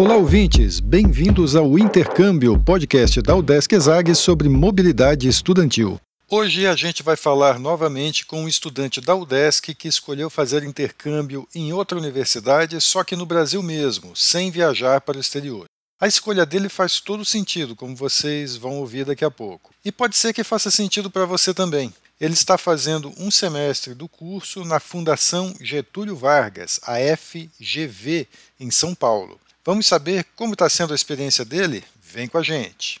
Olá, ouvintes! Bem-vindos ao Intercâmbio, podcast da UDESC ESAG sobre mobilidade estudantil. Hoje a gente vai falar novamente com um estudante da UDESC que escolheu fazer intercâmbio em outra universidade, só que no Brasil mesmo, sem viajar para o exterior. A escolha dele faz todo sentido, como vocês vão ouvir daqui a pouco. E pode ser que faça sentido para você também. Ele está fazendo um semestre do curso na Fundação Getúlio Vargas, a FGV, em São Paulo. Vamos saber como está sendo a experiência dele? Vem com a gente!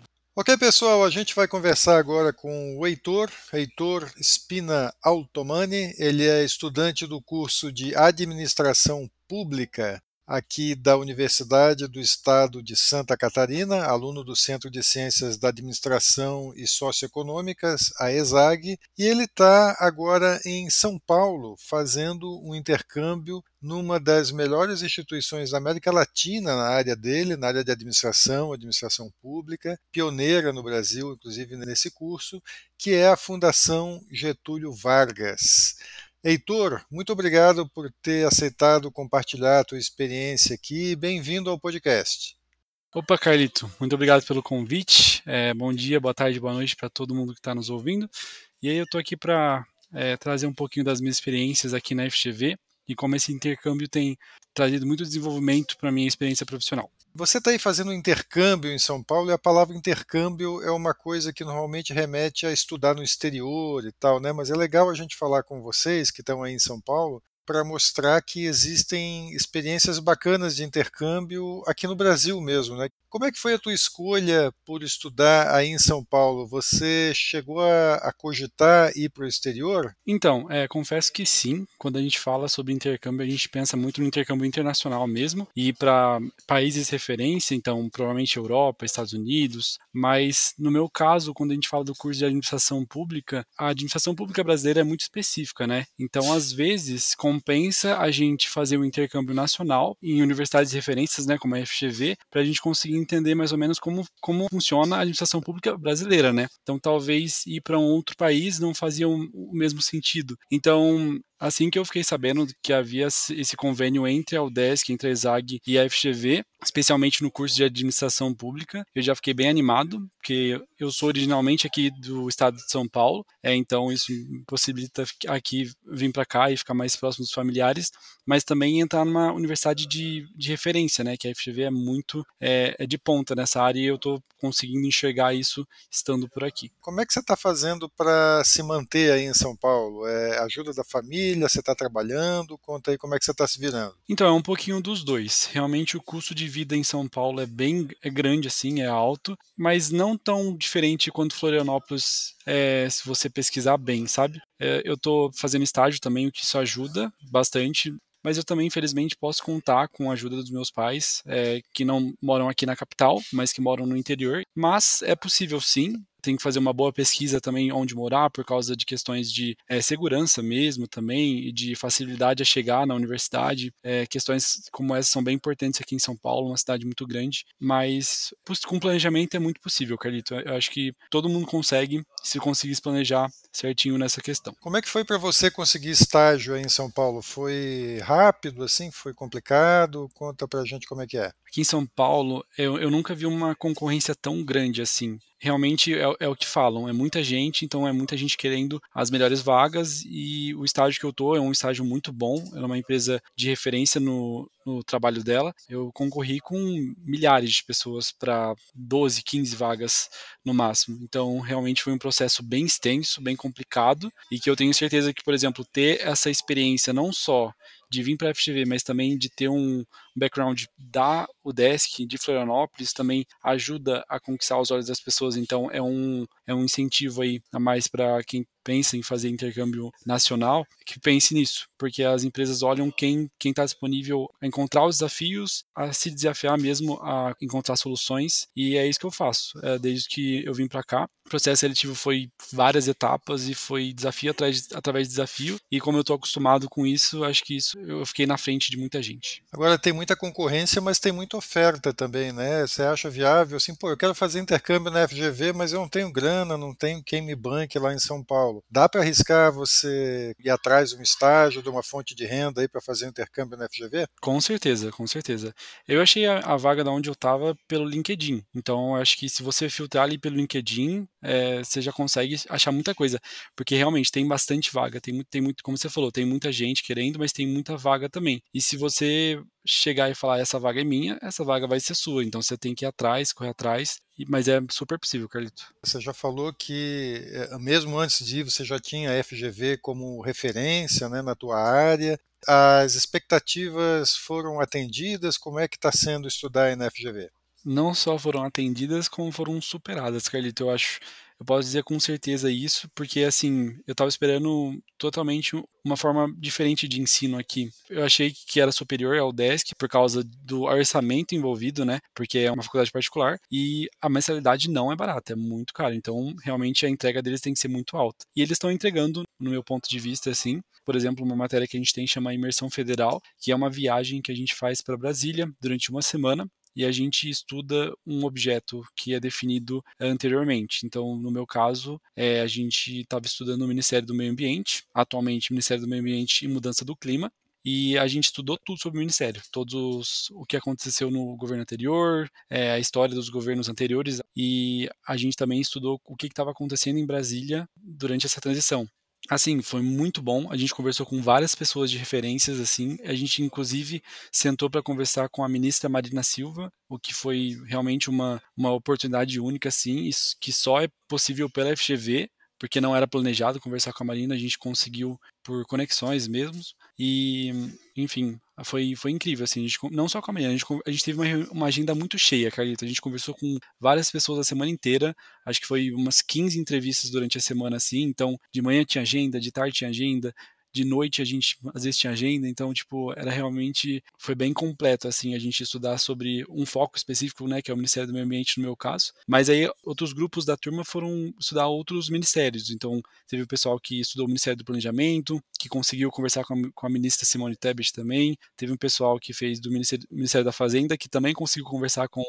Ok, pessoal, a gente vai conversar agora com o Heitor, Heitor Spina Altomani. Ele é estudante do curso de Administração Pública aqui da Universidade do Estado de Santa Catarina, aluno do Centro de Ciências da Administração e Socioeconômicas, a ESAG, e ele está agora em São Paulo fazendo um intercâmbio numa das melhores instituições da América Latina na área dele, na área de administração, administração pública, pioneira no Brasil, inclusive nesse curso, que é a Fundação Getúlio Vargas. Heitor, muito obrigado por ter aceitado compartilhar a tua experiência aqui. Bem-vindo ao podcast. Opa, Carlito, muito obrigado pelo convite. É, bom dia, boa tarde, boa noite para todo mundo que está nos ouvindo. E aí eu estou aqui para é, trazer um pouquinho das minhas experiências aqui na FGV e como esse intercâmbio tem trazido muito desenvolvimento para minha experiência profissional. Você está aí fazendo um intercâmbio em São Paulo e a palavra intercâmbio é uma coisa que normalmente remete a estudar no exterior e tal, né? Mas é legal a gente falar com vocês que estão aí em São Paulo para mostrar que existem experiências bacanas de intercâmbio aqui no Brasil mesmo, né? Como é que foi a tua escolha por estudar aí em São Paulo? Você chegou a, a cogitar ir para o exterior? Então, é, confesso que sim. Quando a gente fala sobre intercâmbio, a gente pensa muito no intercâmbio internacional mesmo e para países referência, então provavelmente Europa, Estados Unidos. Mas no meu caso, quando a gente fala do curso de administração pública, a administração pública brasileira é muito específica, né? Então, às vezes, compensa a gente fazer um intercâmbio nacional em universidades referências, né, como a FGV, para a gente conseguir entender mais ou menos como, como funciona a administração pública brasileira, né? Então talvez ir para um outro país não fazia o mesmo sentido. Então Assim que eu fiquei sabendo que havia esse convênio entre a UDESC, entre a ESAG e a FGV, especialmente no curso de administração pública, eu já fiquei bem animado, porque eu sou originalmente aqui do estado de São Paulo, é, então isso possibilita aqui vir para cá e ficar mais próximo dos familiares, mas também entrar numa universidade de, de referência, né, que a FGV é muito é, é de ponta nessa área e eu estou conseguindo enxergar isso estando por aqui. Como é que você está fazendo para se manter aí em São Paulo? É ajuda da família? Família? Você está trabalhando? Conta aí como é que você está se virando. Então, é um pouquinho dos dois. Realmente o custo de vida em São Paulo é bem é grande, assim, é alto, mas não tão diferente quanto Florianópolis, é, se você pesquisar bem, sabe? É, eu estou fazendo estágio também, o que isso ajuda bastante mas eu também, infelizmente, posso contar com a ajuda dos meus pais, é, que não moram aqui na capital, mas que moram no interior. Mas é possível sim, tem que fazer uma boa pesquisa também onde morar, por causa de questões de é, segurança mesmo também, e de facilidade a chegar na universidade. É, questões como essas são bem importantes aqui em São Paulo, uma cidade muito grande, mas com planejamento é muito possível, Carlito. Eu acho que todo mundo consegue, se conseguir se planejar certinho nessa questão. Como é que foi para você conseguir estágio aí em São Paulo? Foi rápido, assim? Foi complicado? Conta pra gente como é que é. Aqui em São Paulo, eu, eu nunca vi uma concorrência tão grande assim realmente é, é, o que falam, é muita gente, então é muita gente querendo as melhores vagas e o estágio que eu tô é um estágio muito bom, é uma empresa de referência no, no trabalho dela. Eu concorri com milhares de pessoas para 12, 15 vagas no máximo. Então, realmente foi um processo bem extenso, bem complicado e que eu tenho certeza que, por exemplo, ter essa experiência não só de vir para a FGV, mas também de ter um background da UDESC de Florianópolis também ajuda a conquistar os olhos das pessoas, então é um, é um incentivo aí a mais para quem pensa em fazer intercâmbio nacional, que pense nisso, porque as empresas olham quem está disponível a encontrar os desafios, a se desafiar mesmo a encontrar soluções, e é isso que eu faço. É, desde que eu vim para cá, o processo seletivo foi várias etapas e foi desafio atrás, através de desafio, e como eu estou acostumado com isso, acho que isso eu fiquei na frente de muita gente. Agora tem muita concorrência, mas tem muita oferta também, né? Você acha viável assim, pô, eu quero fazer intercâmbio na FGV, mas eu não tenho grana, não tenho quem me banque lá em São Paulo. Dá para arriscar você ir atrás de um estágio, de uma fonte de renda aí para fazer intercâmbio na FGV? Com certeza, com certeza. Eu achei a, a vaga da onde eu estava pelo LinkedIn. Então, acho que se você filtrar ali pelo LinkedIn, é, você já consegue achar muita coisa. Porque realmente tem bastante vaga, tem, tem muito, como você falou, tem muita gente querendo, mas tem muita vaga também. E se você chegar e falar essa vaga é minha, essa vaga vai ser sua. Então você tem que ir atrás, correr atrás, mas é super possível, Carlito. Você já falou que eh, mesmo antes de ir você já tinha a FGV como referência né, na tua área. As expectativas foram atendidas? Como é que está sendo estudar na FGV? Não só foram atendidas, como foram superadas, Carlito. Eu acho eu posso dizer com certeza isso, porque assim, eu estava esperando totalmente uma forma diferente de ensino aqui. Eu achei que era superior ao DESC por causa do orçamento envolvido, né? Porque é uma faculdade particular e a mensalidade não é barata, é muito cara. Então, realmente a entrega deles tem que ser muito alta. E eles estão entregando, no meu ponto de vista, assim, por exemplo, uma matéria que a gente tem chama Imersão Federal, que é uma viagem que a gente faz para Brasília durante uma semana e a gente estuda um objeto que é definido anteriormente. Então, no meu caso, é, a gente estava estudando o Ministério do Meio Ambiente, atualmente Ministério do Meio Ambiente e Mudança do Clima, e a gente estudou tudo sobre o Ministério, todos o que aconteceu no governo anterior, é, a história dos governos anteriores, e a gente também estudou o que estava acontecendo em Brasília durante essa transição. Assim, foi muito bom. A gente conversou com várias pessoas de referências, assim. A gente, inclusive, sentou para conversar com a ministra Marina Silva, o que foi realmente uma, uma oportunidade única, assim, que só é possível pela FGV, porque não era planejado conversar com a Marina, a gente conseguiu por conexões mesmo. E, enfim, foi, foi incrível, assim, gente, não só com a Marina, a gente, a gente teve uma, uma agenda muito cheia, Carlita. A gente conversou com várias pessoas a semana inteira, acho que foi umas 15 entrevistas durante a semana, assim. Então, de manhã tinha agenda, de tarde tinha agenda, de noite a gente às vezes tinha agenda, então tipo, era realmente foi bem completo assim a gente estudar sobre um foco específico, né, que é o Ministério do Meio Ambiente no meu caso. Mas aí outros grupos da turma foram estudar outros ministérios. Então, teve o pessoal que estudou o Ministério do Planejamento, que conseguiu conversar com a, com a ministra Simone Tebet também. Teve um pessoal que fez do Ministério, Ministério da Fazenda, que também conseguiu conversar com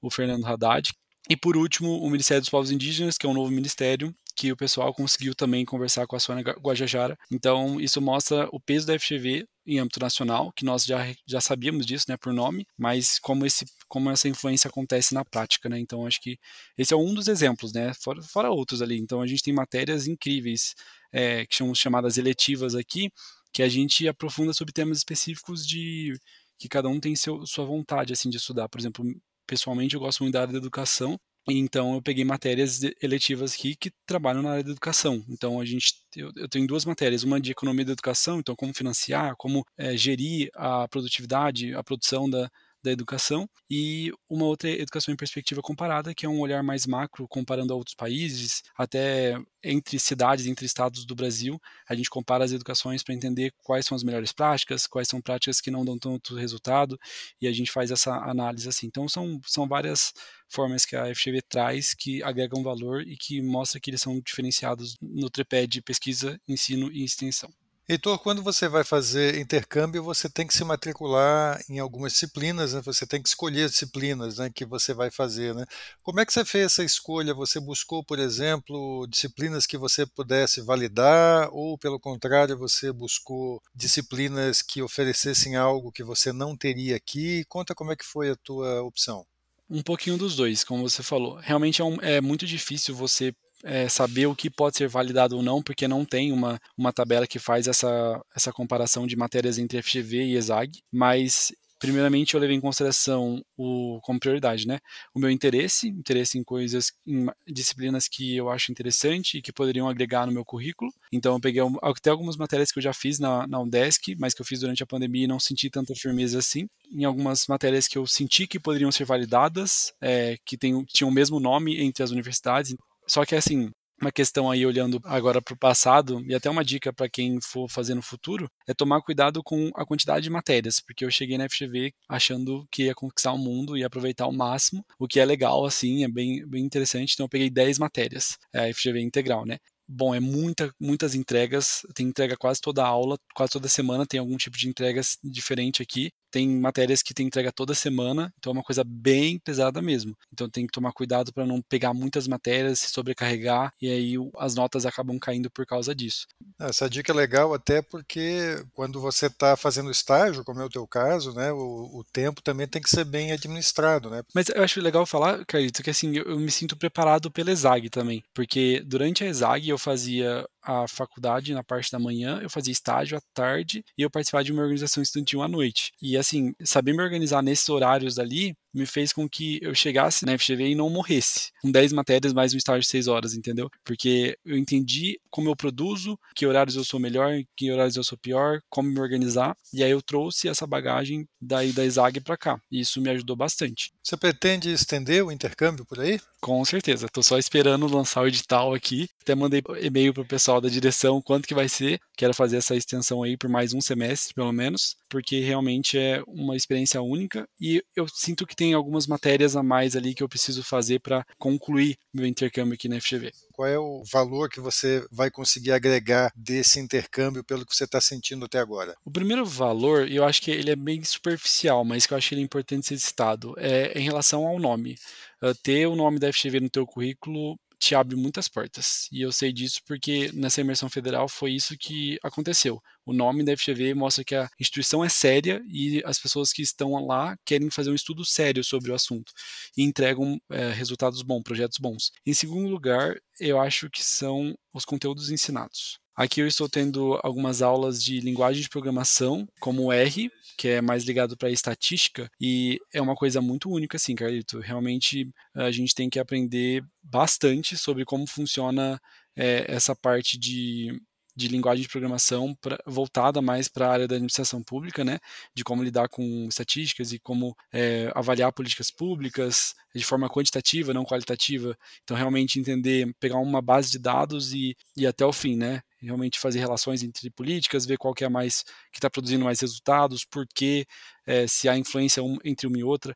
o Fernando Haddad. E por último, o Ministério dos Povos Indígenas, que é um novo ministério, que o pessoal conseguiu também conversar com a Sônia Guajajara. Então, isso mostra o peso da FGV em âmbito nacional, que nós já, já sabíamos disso, né, por nome, mas como, esse, como essa influência acontece na prática, né, então acho que esse é um dos exemplos, né, fora, fora outros ali, então a gente tem matérias incríveis, é, que são chamadas eletivas aqui, que a gente aprofunda sobre temas específicos de que cada um tem seu, sua vontade, assim, de estudar, por exemplo, pessoalmente eu gosto muito da área da educação, então eu peguei matérias eletivas aqui que trabalham na área da educação. Então a gente eu, eu tenho duas matérias, uma de economia da educação, então como financiar, como é, gerir a produtividade, a produção da, da educação e uma outra educação em perspectiva comparada, que é um olhar mais macro, comparando a outros países, até entre cidades, entre estados do Brasil, a gente compara as educações para entender quais são as melhores práticas, quais são práticas que não dão tanto resultado, e a gente faz essa análise assim. Então são, são várias formas que a FGV traz que agregam valor e que mostra que eles são diferenciados no tripé de pesquisa, ensino e extensão. Heitor, quando você vai fazer intercâmbio, você tem que se matricular em algumas disciplinas, né? você tem que escolher as disciplinas né, que você vai fazer. Né? Como é que você fez essa escolha? Você buscou, por exemplo, disciplinas que você pudesse validar, ou, pelo contrário, você buscou disciplinas que oferecessem algo que você não teria aqui? Conta como é que foi a tua opção. Um pouquinho dos dois, como você falou. Realmente é, um, é muito difícil você é, saber o que pode ser validado ou não, porque não tem uma, uma tabela que faz essa, essa comparação de matérias entre FGV e ESAG, mas primeiramente eu levei em consideração o como prioridade, né? O meu interesse, interesse em coisas, em disciplinas que eu acho interessante e que poderiam agregar no meu currículo. Então eu peguei até algumas matérias que eu já fiz na, na UDESC, mas que eu fiz durante a pandemia e não senti tanta firmeza assim. Em algumas matérias que eu senti que poderiam ser validadas, é, que, tem, tinham o mesmo nome entre as universidades. Só que assim, uma questão aí olhando agora para o passado e até uma dica para quem for fazer no futuro é tomar cuidado com a quantidade de matérias, porque eu cheguei na FGV achando que ia conquistar o mundo e aproveitar ao máximo, o que é legal assim, é bem, bem interessante. Então eu peguei 10 matérias, é a FGV integral, né? Bom, é muita, muitas entregas, tem entrega quase toda aula, quase toda semana tem algum tipo de entregas diferente aqui tem matérias que tem entrega toda semana, então é uma coisa bem pesada mesmo. Então tem que tomar cuidado para não pegar muitas matérias, se sobrecarregar e aí as notas acabam caindo por causa disso. Essa dica é legal até porque quando você está fazendo estágio, como é o teu caso, né, o, o, tempo também tem que ser bem administrado, né? Mas eu acho legal falar, Carlito, que assim, eu, eu me sinto preparado pela ESAG também, porque durante a ESAG eu fazia a faculdade na parte da manhã, eu fazia estágio à tarde e eu participava de uma organização estudantil à noite. E assim, saber me organizar nesses horários ali me fez com que eu chegasse na FGV e não morresse. Com 10 matérias mais um estágio de 6 horas, entendeu? Porque eu entendi como eu produzo, que horários eu sou melhor, que horários eu sou pior, como me organizar. E aí eu trouxe essa bagagem daí da ESAG para cá. E isso me ajudou bastante. Você pretende estender o intercâmbio por aí? Com certeza. Estou só esperando lançar o edital aqui. Até mandei e-mail pro pessoal da direção quanto que vai ser. Quero fazer essa extensão aí por mais um semestre, pelo menos, porque realmente é uma experiência única e eu sinto que tem algumas matérias a mais ali que eu preciso fazer para concluir meu intercâmbio aqui na FGV. Qual é o valor que você vai conseguir agregar desse intercâmbio pelo que você está sentindo até agora? O primeiro valor, eu acho que ele é bem superficial, mas que eu acho que ele é importante ser citado, é em relação ao nome. Uh, ter o nome da FGV no teu currículo te abre muitas portas. E eu sei disso porque nessa imersão federal foi isso que aconteceu. O nome da FGV mostra que a instituição é séria e as pessoas que estão lá querem fazer um estudo sério sobre o assunto e entregam é, resultados bons, projetos bons. Em segundo lugar, eu acho que são os conteúdos ensinados. Aqui eu estou tendo algumas aulas de linguagem de programação, como R, que é mais ligado para estatística, e é uma coisa muito única, assim, Carlito. Realmente a gente tem que aprender bastante sobre como funciona é, essa parte de de linguagem de programação pra, voltada mais para a área da administração pública, né, de como lidar com estatísticas e como é, avaliar políticas públicas de forma quantitativa, não qualitativa. Então, realmente entender, pegar uma base de dados e ir até o fim, né, realmente fazer relações entre políticas, ver qual que é mais que está produzindo mais resultados, por que, é, se há influência um, entre uma e outra,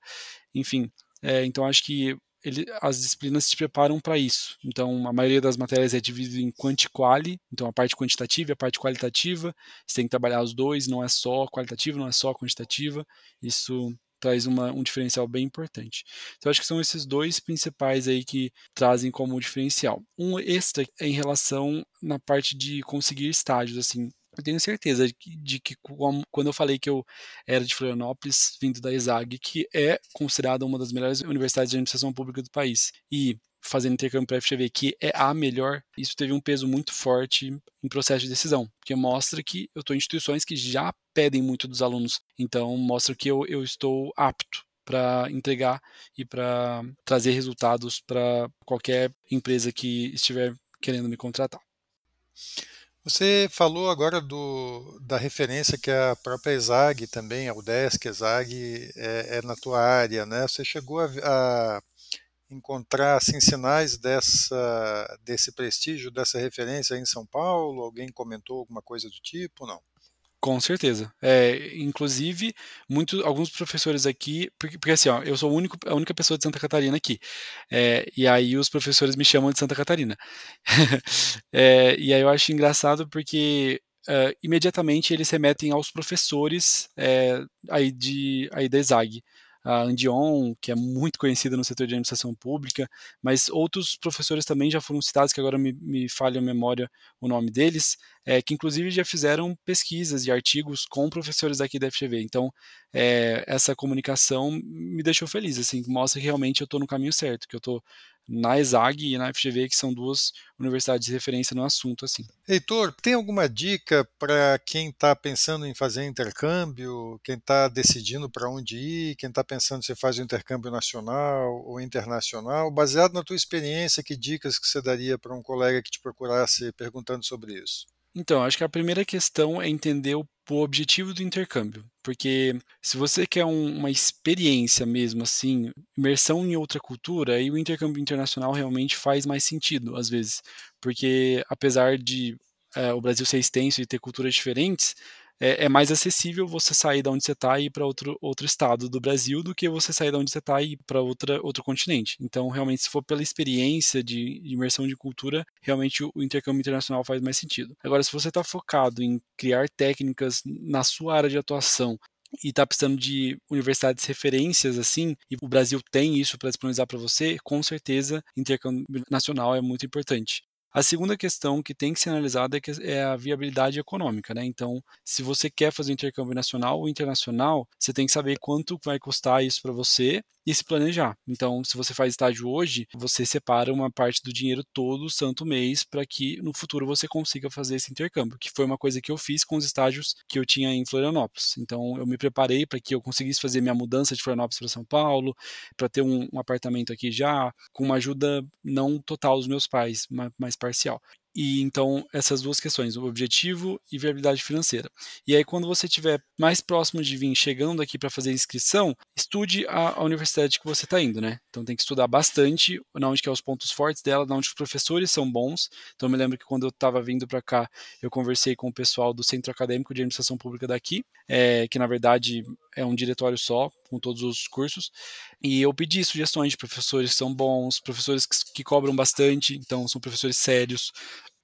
enfim. É, então, acho que ele, as disciplinas te preparam para isso. Então, a maioria das matérias é dividida em quanti-quali, então a parte quantitativa e a parte qualitativa. Você tem que trabalhar os dois, não é só qualitativa, não é só quantitativa. Isso traz uma, um diferencial bem importante. Então, acho que são esses dois principais aí que trazem como diferencial. Um extra é em relação na parte de conseguir estágios, assim, eu tenho certeza de que, de que, quando eu falei que eu era de Florianópolis, vindo da ESAG, que é considerada uma das melhores universidades de administração pública do país, e fazendo intercâmbio para a FGV, que é a melhor, isso teve um peso muito forte em processo de decisão, porque mostra que eu estou em instituições que já pedem muito dos alunos, então mostra que eu, eu estou apto para entregar e para trazer resultados para qualquer empresa que estiver querendo me contratar. Você falou agora do, da referência que a própria ESAG também, a UDESC, ESAG, é, é na tua área, né? Você chegou a, a encontrar assim, sinais dessa, desse prestígio, dessa referência em São Paulo? Alguém comentou alguma coisa do tipo? Não. Com certeza. É, inclusive, muito, alguns professores aqui, porque, porque, assim, ó, eu sou único, a única pessoa de Santa Catarina aqui. É, e aí os professores me chamam de Santa Catarina. é, e aí eu acho engraçado porque uh, imediatamente eles remetem aos professores é, aí, de, aí da ESAG a Andion, que é muito conhecida no setor de administração pública, mas outros professores também já foram citados, que agora me, me falha a memória o nome deles, é, que inclusive já fizeram pesquisas e artigos com professores daqui da FGV. Então, é, essa comunicação me deixou feliz, assim, mostra que realmente eu estou no caminho certo, que eu estou na ESAG e na FGV, que são duas universidades de referência no assunto. assim. Heitor, tem alguma dica para quem está pensando em fazer intercâmbio, quem está decidindo para onde ir, quem está pensando se faz o intercâmbio nacional ou internacional? Baseado na tua experiência, que dicas que você daria para um colega que te procurasse perguntando sobre isso? Então, acho que a primeira questão é entender o, o objetivo do intercâmbio. Porque se você quer um, uma experiência mesmo, assim, imersão em outra cultura, aí o intercâmbio internacional realmente faz mais sentido, às vezes. Porque apesar de é, o Brasil ser extenso e ter culturas diferentes, é, é, mais acessível você sair da onde você está e ir para outro, outro estado do Brasil do que você sair da onde você está e ir para outro continente. Então, realmente, se for pela experiência de, imersão de cultura, realmente o, o, intercâmbio internacional faz mais sentido. Agora, se você está focado em criar técnicas na sua área de atuação e está precisando de universidades referências assim, e o Brasil tem isso para disponibilizar para você, com certeza intercâmbio nacional é muito importante. A segunda questão que tem que ser analisada é, é, a viabilidade econômica, né? Então, se você quer fazer intercâmbio nacional ou internacional, você tem que saber quanto vai custar isso para você e se planejar. Então, se você faz estágio hoje, você separa uma parte do dinheiro todo santo mês para que no futuro você consiga fazer esse intercâmbio, que foi uma coisa que eu fiz com os estágios que eu tinha em Florianópolis. Então, eu me preparei para que eu conseguisse fazer minha mudança de Florianópolis para São Paulo, para ter um, um, apartamento aqui já, com uma ajuda não total dos meus pais, mas parcial. E então essas duas questões, o objetivo e viabilidade financeira. E aí quando você estiver mais próximo de vir, chegando aqui para fazer inscrição, estude a, a universidade que você está indo, né? Então tem que estudar bastante, na onde que é os pontos fortes dela, na onde os professores são bons. Então eu me lembro que quando eu estava vindo para cá, eu conversei com o pessoal do Centro Acadêmico de Administração Pública daqui, é, que na verdade é um diretório só, com todos os cursos, e eu pedi sugestões de professores que são bons, professores que, que cobram bastante, então são professores sérios,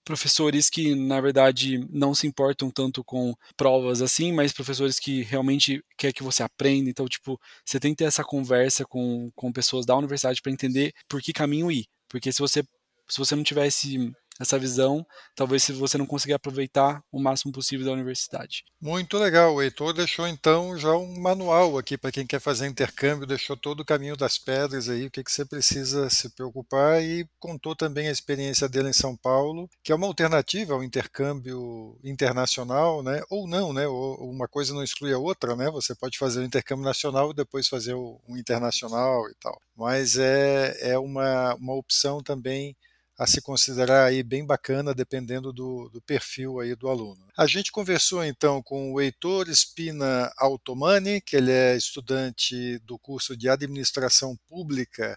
professores que, na verdade, não se importam tanto com provas assim, mas professores que realmente quer que você aprenda. Então, tipo, você tem que ter essa conversa com, com pessoas da universidade para entender por que caminho ir. Porque se você, se você não tivesse essa visão, talvez se você não conseguir aproveitar o máximo possível da universidade. Muito legal, o Heitor deixou então já um manual aqui para quem quer fazer intercâmbio, deixou todo o caminho das pedras aí, o que, que você precisa se preocupar e contou também a experiência dele em São Paulo, que é uma alternativa ao intercâmbio internacional, né? Ou não, né? Ou uma coisa não exclui a outra, né? Você pode fazer o intercâmbio nacional e depois fazer o, o internacional e tal. Mas é, é uma, uma opção também a se considerar aí bem bacana, dependendo do, do, perfil aí do aluno. A gente conversou então com o Heitor Espina Altomani, que ele é estudante do curso de Administração Pública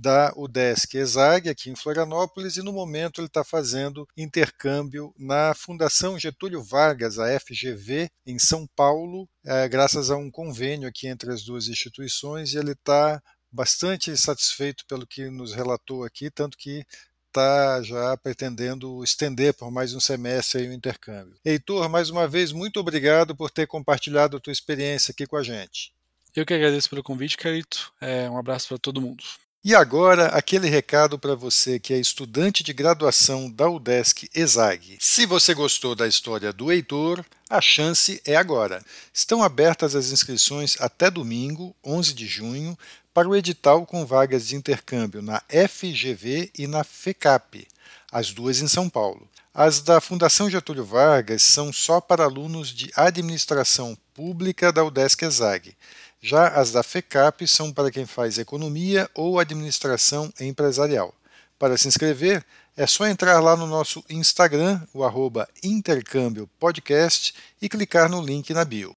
da UDESC ESAG, aqui em Florianópolis, e no momento ele está fazendo intercâmbio na Fundação Getúlio Vargas, a FGV, em São Paulo, é, graças a um convênio aqui entre as duas instituições, e ele está bastante satisfeito pelo que nos relatou aqui, tanto que está já pretendendo estender por mais um semestre o intercâmbio. Heitor, mais uma vez, muito obrigado por ter compartilhado a tua experiência aqui com a gente. Eu que agradeço pelo convite, Carito. É, um abraço para todo mundo. E agora, aquele recado para você que é estudante de graduação da UDESC ESAG. Se você gostou da história do Heitor, a chance é agora. Estão abertas as inscrições até domingo, 11 de junho, para o edital com vagas de intercâmbio na FGV e na FECAP, as duas em São Paulo. As da Fundação Getúlio Vargas são só para alunos de administração pública da UDESC ESAG. Já as da FECAP são para quem faz economia ou administração empresarial. Para se inscrever, é só entrar lá no nosso Instagram, o arroba intercâmbio podcast, e clicar no link na bio.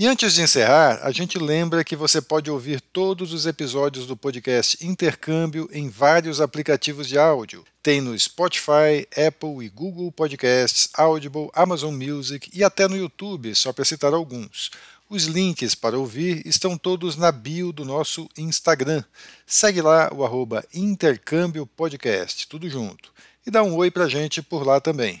E antes de encerrar, a gente lembra que você pode ouvir todos os episódios do podcast Intercâmbio em vários aplicativos de áudio. Tem no Spotify, Apple e Google Podcasts, Audible, Amazon Music e até no YouTube, só para citar alguns. Os links para ouvir estão todos na bio do nosso Instagram. Segue lá o arroba Intercâmbio Podcast, tudo junto. E dá um oi para a gente por lá também.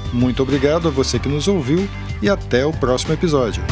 Muito obrigado a você que nos ouviu e até o próximo episódio.